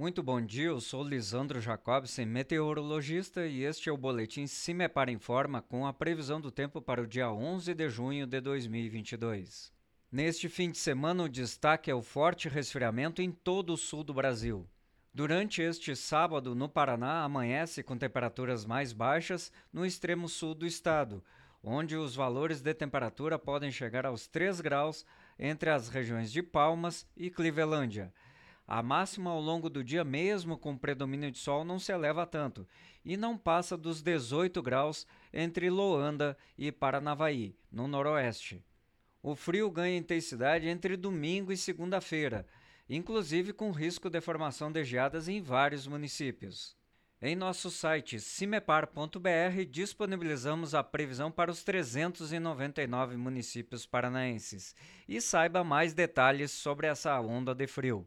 Muito bom dia, eu sou Lisandro Jacobsen, meteorologista, e este é o boletim Cimepar Informa com a previsão do tempo para o dia 11 de junho de 2022. Neste fim de semana, o destaque é o forte resfriamento em todo o sul do Brasil. Durante este sábado, no Paraná, amanhece com temperaturas mais baixas no extremo sul do estado, onde os valores de temperatura podem chegar aos 3 graus entre as regiões de Palmas e Clevelândia a máxima ao longo do dia, mesmo com predomínio de sol, não se eleva tanto e não passa dos 18 graus entre Loanda e Paranavaí, no noroeste. O frio ganha intensidade entre domingo e segunda-feira, inclusive com risco de formação de geadas em vários municípios. Em nosso site cimepar.br disponibilizamos a previsão para os 399 municípios paranaenses e saiba mais detalhes sobre essa onda de frio.